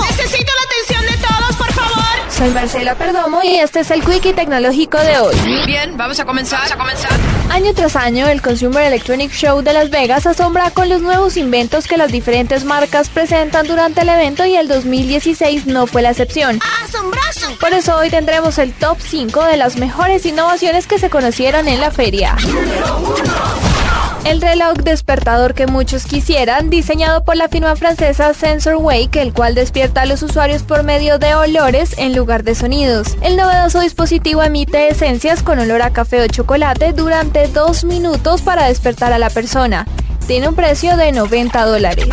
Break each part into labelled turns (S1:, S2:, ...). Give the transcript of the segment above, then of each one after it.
S1: Necesito la atención de todos, por favor.
S2: Soy Marcela Perdomo y este es el Quickie Tecnológico de hoy.
S3: Bien, vamos a comenzar. Vamos a comenzar.
S2: Año tras año, el Consumer Electronic Show de Las Vegas asombra con los nuevos inventos que las diferentes marcas presentan durante el evento y el 2016 no fue la excepción.
S1: ¡Asombroso!
S2: Por eso hoy tendremos el top 5 de las mejores innovaciones que se conocieron en la feria. El reloj despertador que muchos quisieran, diseñado por la firma francesa Sensor Wake, el cual despierta a los usuarios por medio de olores en lugar de sonidos. El novedoso dispositivo emite esencias con olor a café o chocolate durante dos minutos para despertar a la persona. Tiene un precio de 90 dólares.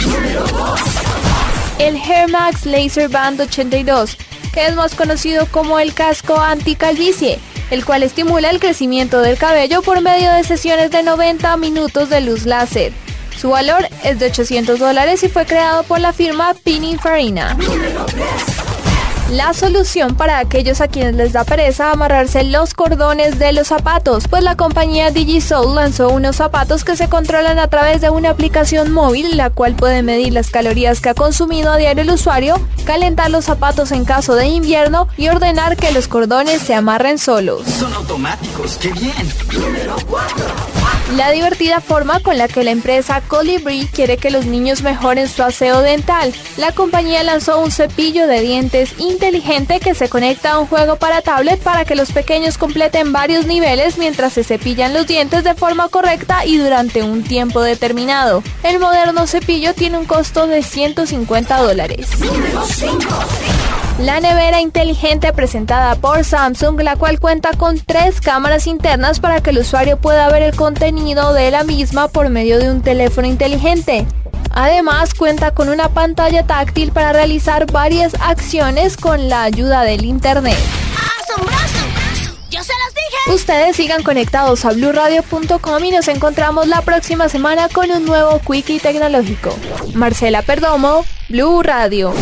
S2: El Hair Max Laser Band 82, que es más conocido como el casco anti-calvicie el cual estimula el crecimiento del cabello por medio de sesiones de 90 minutos de luz láser. Su valor es de 800 dólares y fue creado por la firma Pininfarina. La solución para aquellos a quienes les da pereza amarrarse los cordones de los zapatos, pues la compañía DigiSoul lanzó unos zapatos que se controlan a través de una aplicación móvil, la cual puede medir las calorías que ha consumido a diario el usuario, calentar los zapatos en caso de invierno y ordenar que los cordones se amarren solos.
S4: Son automáticos, qué bien.
S2: La divertida forma con la que la empresa Colibri quiere que los niños mejoren su aseo dental. La compañía lanzó un cepillo de dientes inteligente que se conecta a un juego para tablet para que los pequeños completen varios niveles mientras se cepillan los dientes de forma correcta y durante un tiempo determinado. El moderno cepillo tiene un costo de 150 dólares. La nevera inteligente presentada por Samsung, la cual cuenta con tres cámaras internas para que el usuario pueda ver el contenido de la misma por medio de un teléfono inteligente. Además cuenta con una pantalla táctil para realizar varias acciones con la ayuda del internet.
S1: ¡Asombroso! ¡Yo se los dije!
S2: Ustedes sigan conectados a blurradio.com y nos encontramos la próxima semana con un nuevo Quickie tecnológico. Marcela Perdomo, Blue Radio.